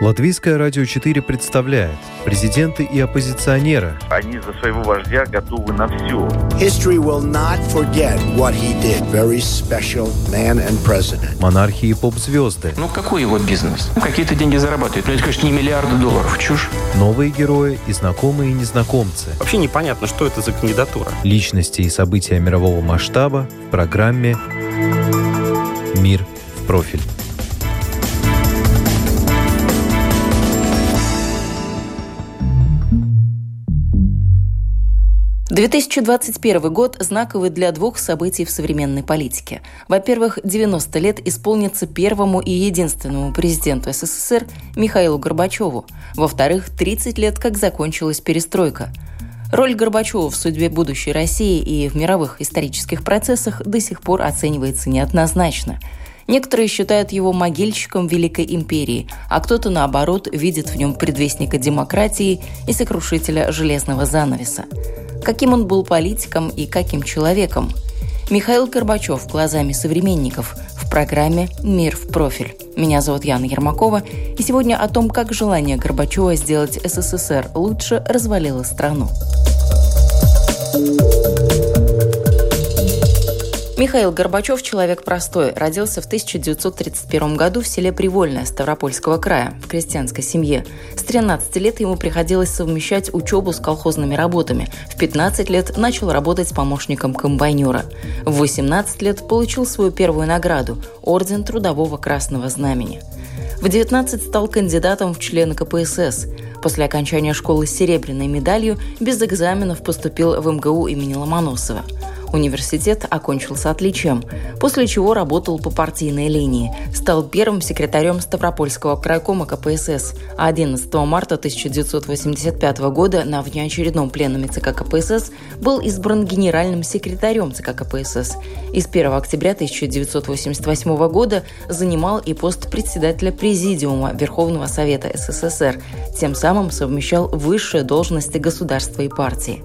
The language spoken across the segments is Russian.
Латвийское радио 4 представляет президенты и оппозиционеры. Они за своего вождя готовы на все. History will not forget what he did. Very special man and president. Монархии и поп-звезды. Ну какой его бизнес? Ну, какие-то деньги зарабатывает. Ну это, конечно, не миллиарды долларов. Чушь. Новые герои и знакомые и незнакомцы. Вообще непонятно, что это за кандидатура. Личности и события мирового масштаба в программе «Мир в профиль». 2021 год знаковый для двух событий в современной политике. Во-первых, 90 лет исполнится первому и единственному президенту СССР Михаилу Горбачеву. Во-вторых, 30 лет, как закончилась перестройка. Роль Горбачева в судьбе будущей России и в мировых исторических процессах до сих пор оценивается неоднозначно – Некоторые считают его могильщиком Великой империи, а кто-то, наоборот, видит в нем предвестника демократии и сокрушителя железного занавеса. Каким он был политиком и каким человеком? Михаил Горбачев глазами современников в программе «Мир в профиль». Меня зовут Яна Ермакова, и сегодня о том, как желание Горбачева сделать СССР лучше развалило страну. Михаил Горбачев – человек простой. Родился в 1931 году в селе Привольное Ставропольского края, в крестьянской семье. С 13 лет ему приходилось совмещать учебу с колхозными работами. В 15 лет начал работать помощником комбайнера. В 18 лет получил свою первую награду – Орден Трудового Красного Знамени. В 19 стал кандидатом в члены КПСС. После окончания школы с серебряной медалью без экзаменов поступил в МГУ имени Ломоносова. Университет окончил с отличием, после чего работал по партийной линии. Стал первым секретарем Ставропольского крайкома КПСС, а 11 марта 1985 года на внеочередном пленуме ЦК КПСС был избран генеральным секретарем ЦК КПСС. И с 1 октября 1988 года занимал и пост председателя Президиума Верховного Совета СССР, тем самым совмещал высшие должности государства и партии.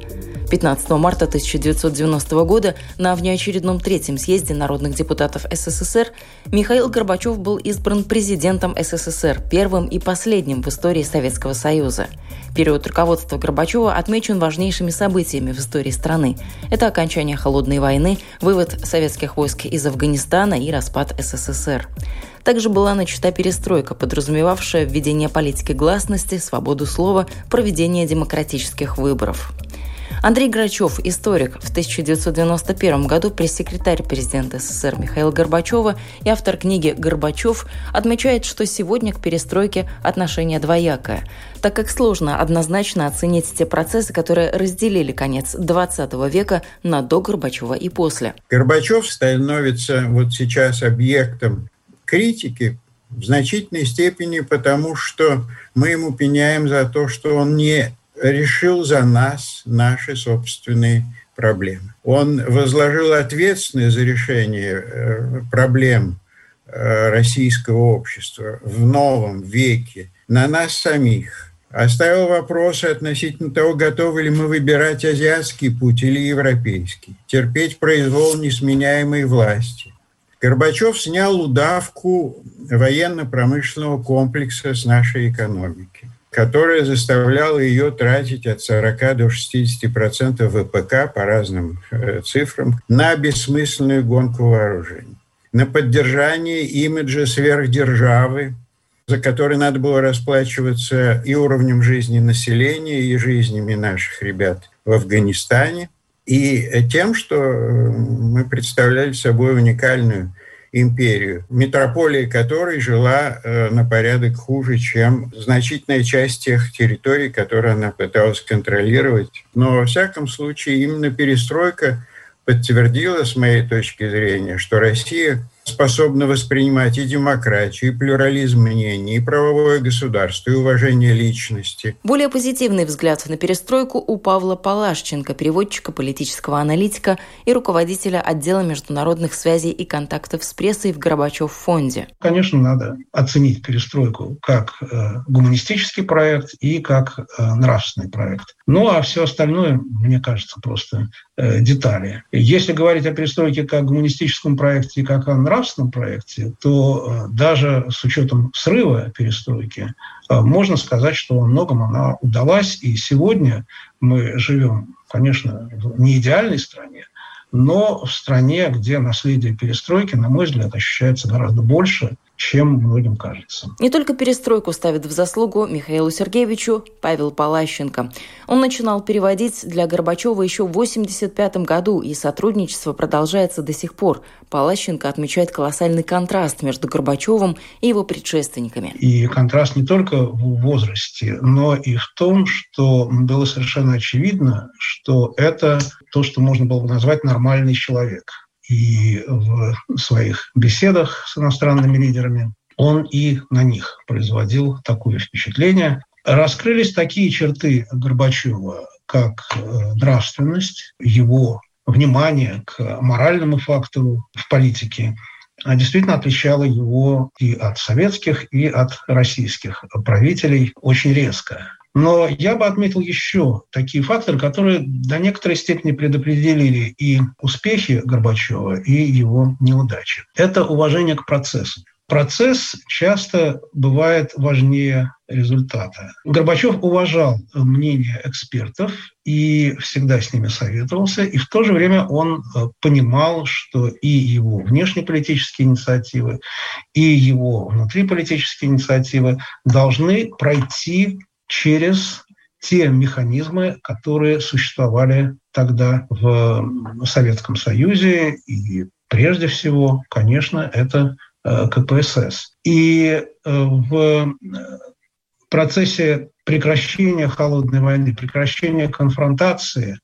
15 марта 1990 года на внеочередном третьем съезде народных депутатов СССР Михаил Горбачев был избран президентом СССР, первым и последним в истории Советского Союза. Период руководства Горбачева отмечен важнейшими событиями в истории страны. Это окончание Холодной войны, вывод советских войск из Афганистана и распад СССР. Также была начата перестройка, подразумевавшая введение политики гласности, свободу слова, проведение демократических выборов. Андрей Грачев, историк, в 1991 году пресс-секретарь президента СССР Михаила Горбачева и автор книги «Горбачев» отмечает, что сегодня к перестройке отношение двоякое, так как сложно однозначно оценить те процессы, которые разделили конец 20 века на до Горбачева и после. Горбачев становится вот сейчас объектом критики в значительной степени потому, что мы ему пеняем за то, что он не решил за нас наши собственные проблемы. Он возложил ответственность за решение э, проблем э, российского общества в новом веке на нас самих. Оставил вопросы относительно того, готовы ли мы выбирать азиатский путь или европейский, терпеть произвол несменяемой власти. Горбачев снял удавку военно-промышленного комплекса с нашей экономики которая заставляла ее тратить от 40 до 60 процентов ВПК по разным э, цифрам на бессмысленную гонку вооружений, на поддержание имиджа сверхдержавы, за который надо было расплачиваться и уровнем жизни населения, и жизнями наших ребят в Афганистане, и тем, что э, мы представляли собой уникальную империю, метрополия которой жила э, на порядок хуже, чем значительная часть тех территорий, которые она пыталась контролировать. Но, во всяком случае, именно перестройка подтвердила, с моей точки зрения, что Россия способна воспринимать и демократию, и плюрализм мнений, и правовое государство, и уважение личности. Более позитивный взгляд на перестройку у Павла Палашченко, переводчика, политического аналитика и руководителя отдела международных связей и контактов с прессой в Горбачев фонде. Конечно, надо оценить перестройку как э, гуманистический проект и как э, нравственный проект. Ну а все остальное, мне кажется, просто э, детали. Если говорить о перестройке как гуманистическом проекте и как о нравственном нравственном проекте, то даже с учетом срыва перестройки можно сказать, что во многом она удалась. И сегодня мы живем, конечно, в не идеальной стране, но в стране, где наследие перестройки, на мой взгляд, ощущается гораздо больше, чем многим кажется. Не только перестройку ставит в заслугу Михаилу Сергеевичу Павел Палащенко. Он начинал переводить для Горбачева еще в 1985 году, и сотрудничество продолжается до сих пор. Палащенко отмечает колоссальный контраст между Горбачевым и его предшественниками. И контраст не только в возрасте, но и в том, что было совершенно очевидно, что это то, что можно было бы назвать нормальный человек и в своих беседах с иностранными лидерами он и на них производил такое впечатление. Раскрылись такие черты Горбачева, как э, нравственность, его внимание к моральному фактору в политике, а действительно отличало его и от советских, и от российских правителей очень резко. Но я бы отметил еще такие факторы, которые до некоторой степени предопределили и успехи Горбачева, и его неудачи. Это уважение к процессу. Процесс часто бывает важнее результата. Горбачев уважал мнение экспертов и всегда с ними советовался, и в то же время он э, понимал, что и его внешнеполитические инициативы, и его внутриполитические инициативы должны пройти через те механизмы, которые существовали тогда в Советском Союзе и прежде всего, конечно, это э, КПСС. И э, в процессе прекращения холодной войны, прекращения конфронтации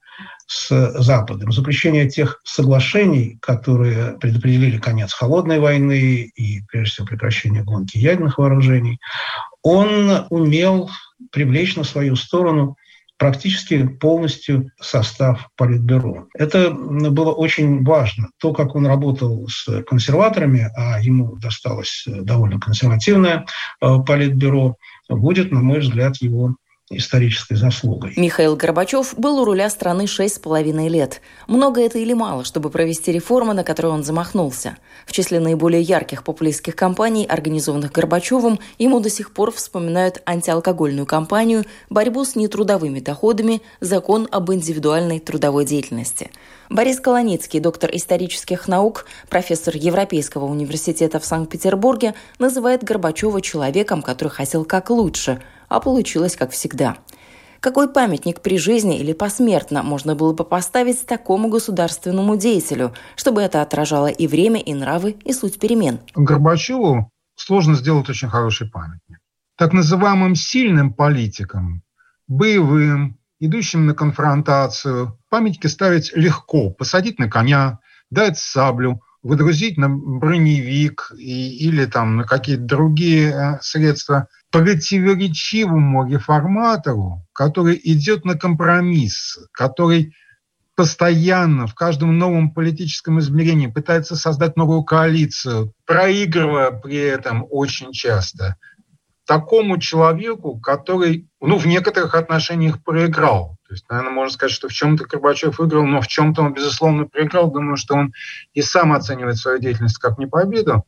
с Западом, запрещения тех соглашений, которые предопределили конец холодной войны и, прежде всего, прекращение гонки ядерных вооружений, он умел привлечь на свою сторону практически полностью состав Политбюро. Это было очень важно. То, как он работал с консерваторами, а ему досталось довольно консервативное э, Политбюро, будет, на мой взгляд, его исторической заслугой. Михаил Горбачев был у руля страны шесть с половиной лет. Много это или мало, чтобы провести реформы, на которые он замахнулся. В числе наиболее ярких популистских кампаний, организованных Горбачевым, ему до сих пор вспоминают антиалкогольную кампанию, борьбу с нетрудовыми доходами, закон об индивидуальной трудовой деятельности. Борис Колоницкий, доктор исторических наук, профессор Европейского университета в Санкт-Петербурге, называет Горбачева человеком, который хотел как лучше – а получилось как всегда. Какой памятник при жизни или посмертно можно было бы поставить такому государственному деятелю, чтобы это отражало и время, и нравы, и суть перемен? Горбачеву сложно сделать очень хороший памятник. Так называемым сильным политикам, боевым, идущим на конфронтацию, памятники ставить легко. Посадить на коня, дать саблю, выдрузить на броневик и, или там на какие-то другие э, средства противоречивому реформатору, который идет на компромисс, который постоянно в каждом новом политическом измерении пытается создать новую коалицию, проигрывая при этом очень часто такому человеку, который ну, в некоторых отношениях проиграл. То есть, наверное, можно сказать, что в чем-то Горбачев выиграл, но в чем-то он, безусловно, проиграл. Думаю, что он и сам оценивает свою деятельность как не победу.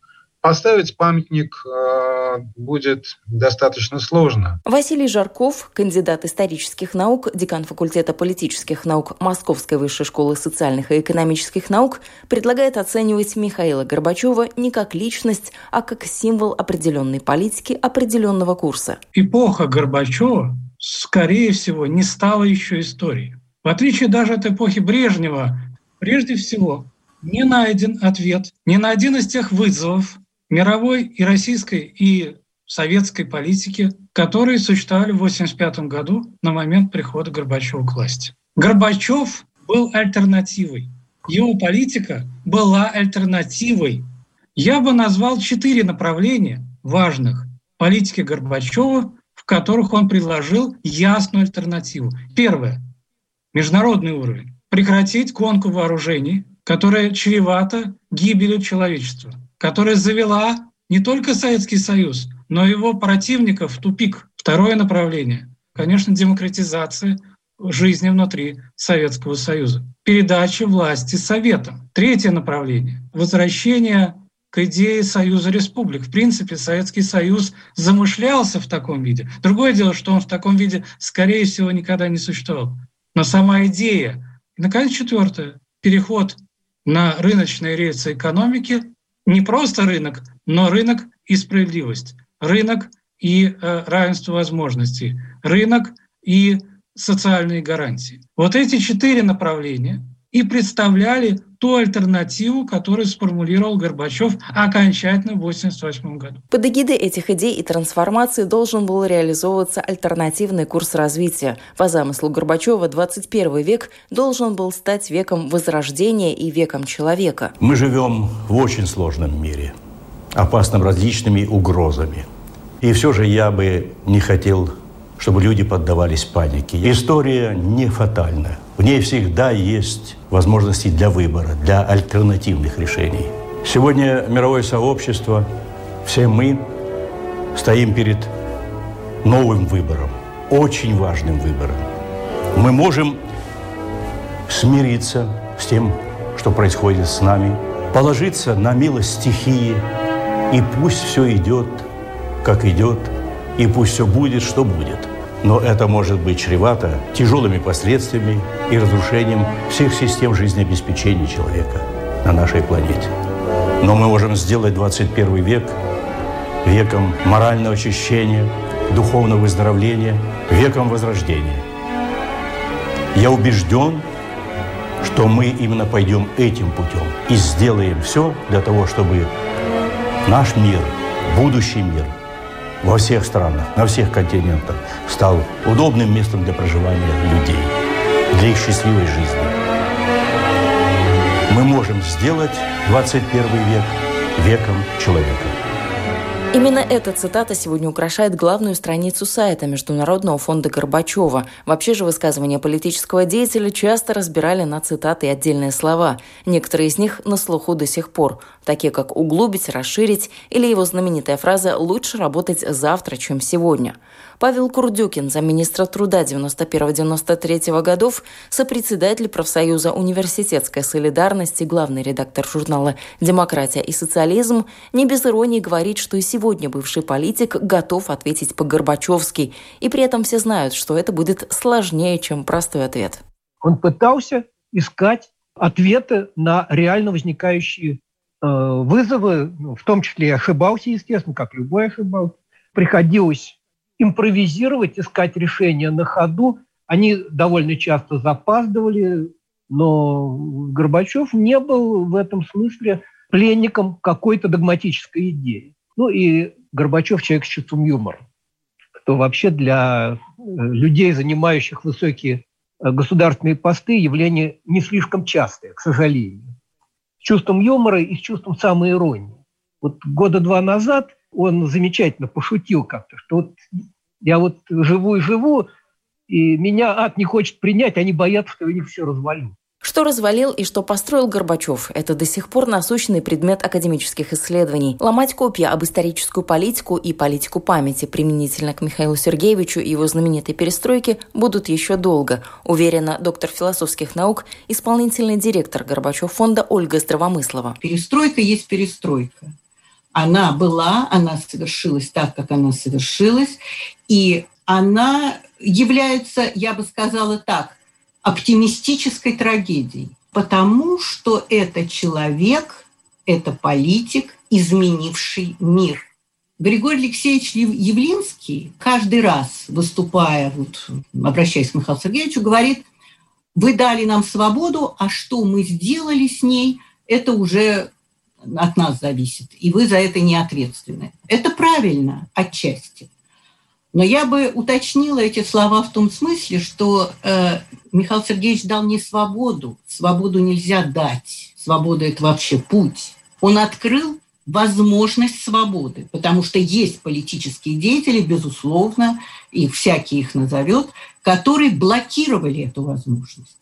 Поставить памятник э, будет достаточно сложно. Василий Жарков, кандидат исторических наук, декан факультета политических наук Московской высшей школы социальных и экономических наук, предлагает оценивать Михаила Горбачева не как личность, а как символ определенной политики, определенного курса. Эпоха Горбачева, скорее всего, не стала еще историей. В отличие даже от эпохи Брежнева, прежде всего, не найден ответ ни на один из тех вызовов, мировой и российской и советской политики, которые существовали в 1985 году на момент прихода Горбачева к власти. Горбачев был альтернативой. Его политика была альтернативой. Я бы назвал четыре направления важных политики Горбачева, в которых он предложил ясную альтернативу. Первое. Международный уровень. Прекратить гонку вооружений, которая чревата гибелью человечества – которая завела не только Советский Союз, но и его противников в тупик. Второе направление — конечно, демократизация жизни внутри Советского Союза. Передача власти Советам. Третье направление — возвращение к идее Союза Республик. В принципе, Советский Союз замышлялся в таком виде. Другое дело, что он в таком виде, скорее всего, никогда не существовал. Но сама идея. И, наконец, четвертое. Переход на рыночные рельсы экономики. Не просто рынок, но рынок и справедливость. Рынок и э, равенство возможностей. Рынок и социальные гарантии. Вот эти четыре направления и представляли ту альтернативу, которую сформулировал Горбачев окончательно в 1988 году. Под эгидой этих идей и трансформации должен был реализовываться альтернативный курс развития. По замыслу Горбачева 21 век должен был стать веком возрождения и веком человека. Мы живем в очень сложном мире, опасным различными угрозами. И все же я бы не хотел чтобы люди поддавались панике. История не фатальна. В ней всегда есть возможности для выбора, для альтернативных решений. Сегодня мировое сообщество, все мы стоим перед новым выбором, очень важным выбором. Мы можем смириться с тем, что происходит с нами, положиться на милость стихии, и пусть все идет, как идет – и пусть все будет, что будет. Но это может быть чревато тяжелыми последствиями и разрушением всех систем жизнеобеспечения человека на нашей планете. Но мы можем сделать 21 век веком морального очищения, духовного выздоровления, веком возрождения. Я убежден, что мы именно пойдем этим путем и сделаем все для того, чтобы наш мир, будущий мир – во всех странах, на всех континентах стал удобным местом для проживания людей, для их счастливой жизни. Мы можем сделать 21 век веком человека. Именно эта цитата сегодня украшает главную страницу сайта Международного фонда Горбачева. Вообще же высказывания политического деятеля часто разбирали на цитаты и отдельные слова. Некоторые из них на слуху до сих пор, такие как «углубить», «расширить» или его знаменитая фраза «лучше работать завтра, чем сегодня». Павел Курдюкин, замминистра труда 91-93 годов, сопредседатель профсоюза «Университетская солидарность» и главный редактор журнала «Демократия и социализм», не без иронии говорит, что и сегодня бывший политик готов ответить по-горбачевски, и при этом все знают, что это будет сложнее, чем простой ответ. Он пытался искать ответы на реально возникающие э, вызовы, ну, в том числе и ошибался, естественно, как любой ошибался. Приходилось импровизировать, искать решения на ходу. Они довольно часто запаздывали, но Горбачев не был в этом смысле пленником какой-то догматической идеи. Ну и Горбачев человек с чувством юмора, что вообще для э, людей, занимающих высокие э, государственные посты, явление не слишком частое, к сожалению. С чувством юмора и с чувством самоиронии. Вот года два назад он замечательно пошутил как-то, что вот я вот живу и живу, и меня ад не хочет принять, они боятся, что я них все развалю. Что развалил и что построил Горбачев – это до сих пор насущный предмет академических исследований. Ломать копья об историческую политику и политику памяти применительно к Михаилу Сергеевичу и его знаменитой перестройке будут еще долго, уверена доктор философских наук, исполнительный директор Горбачев фонда Ольга Здравомыслова. Перестройка есть перестройка она была, она совершилась так, как она совершилась, и она является, я бы сказала так, оптимистической трагедией, потому что это человек, это политик, изменивший мир. Григорий Алексеевич Явлинский каждый раз, выступая, вот, обращаясь к Михаилу Сергеевичу, говорит, вы дали нам свободу, а что мы сделали с ней, это уже от нас зависит, и вы за это не ответственны. Это правильно отчасти. Но я бы уточнила эти слова в том смысле, что э, Михаил Сергеевич дал не свободу. Свободу нельзя дать. Свобода – это вообще путь. Он открыл возможность свободы, потому что есть политические деятели, безусловно, и всякий их назовет, которые блокировали эту возможность.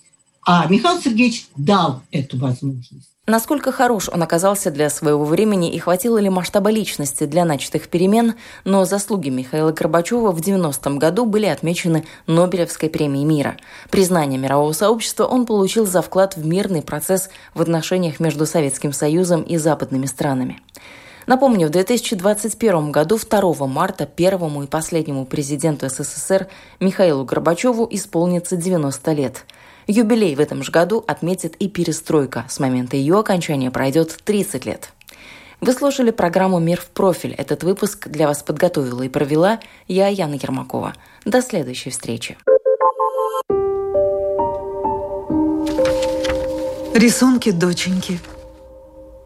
А Михаил Сергеевич дал эту возможность. Насколько хорош он оказался для своего времени и хватило ли масштаба личности для начатых перемен, но заслуги Михаила Горбачева в 90-м году были отмечены Нобелевской премией мира. Признание мирового сообщества он получил за вклад в мирный процесс в отношениях между Советским Союзом и западными странами. Напомню, в 2021 году 2 марта первому и последнему президенту СССР Михаилу Горбачеву исполнится 90 лет. Юбилей в этом же году отметит и перестройка. С момента ее окончания пройдет 30 лет. Вы слушали программу «Мир в профиль». Этот выпуск для вас подготовила и провела я, Яна Ермакова. До следующей встречи. Рисунки доченьки –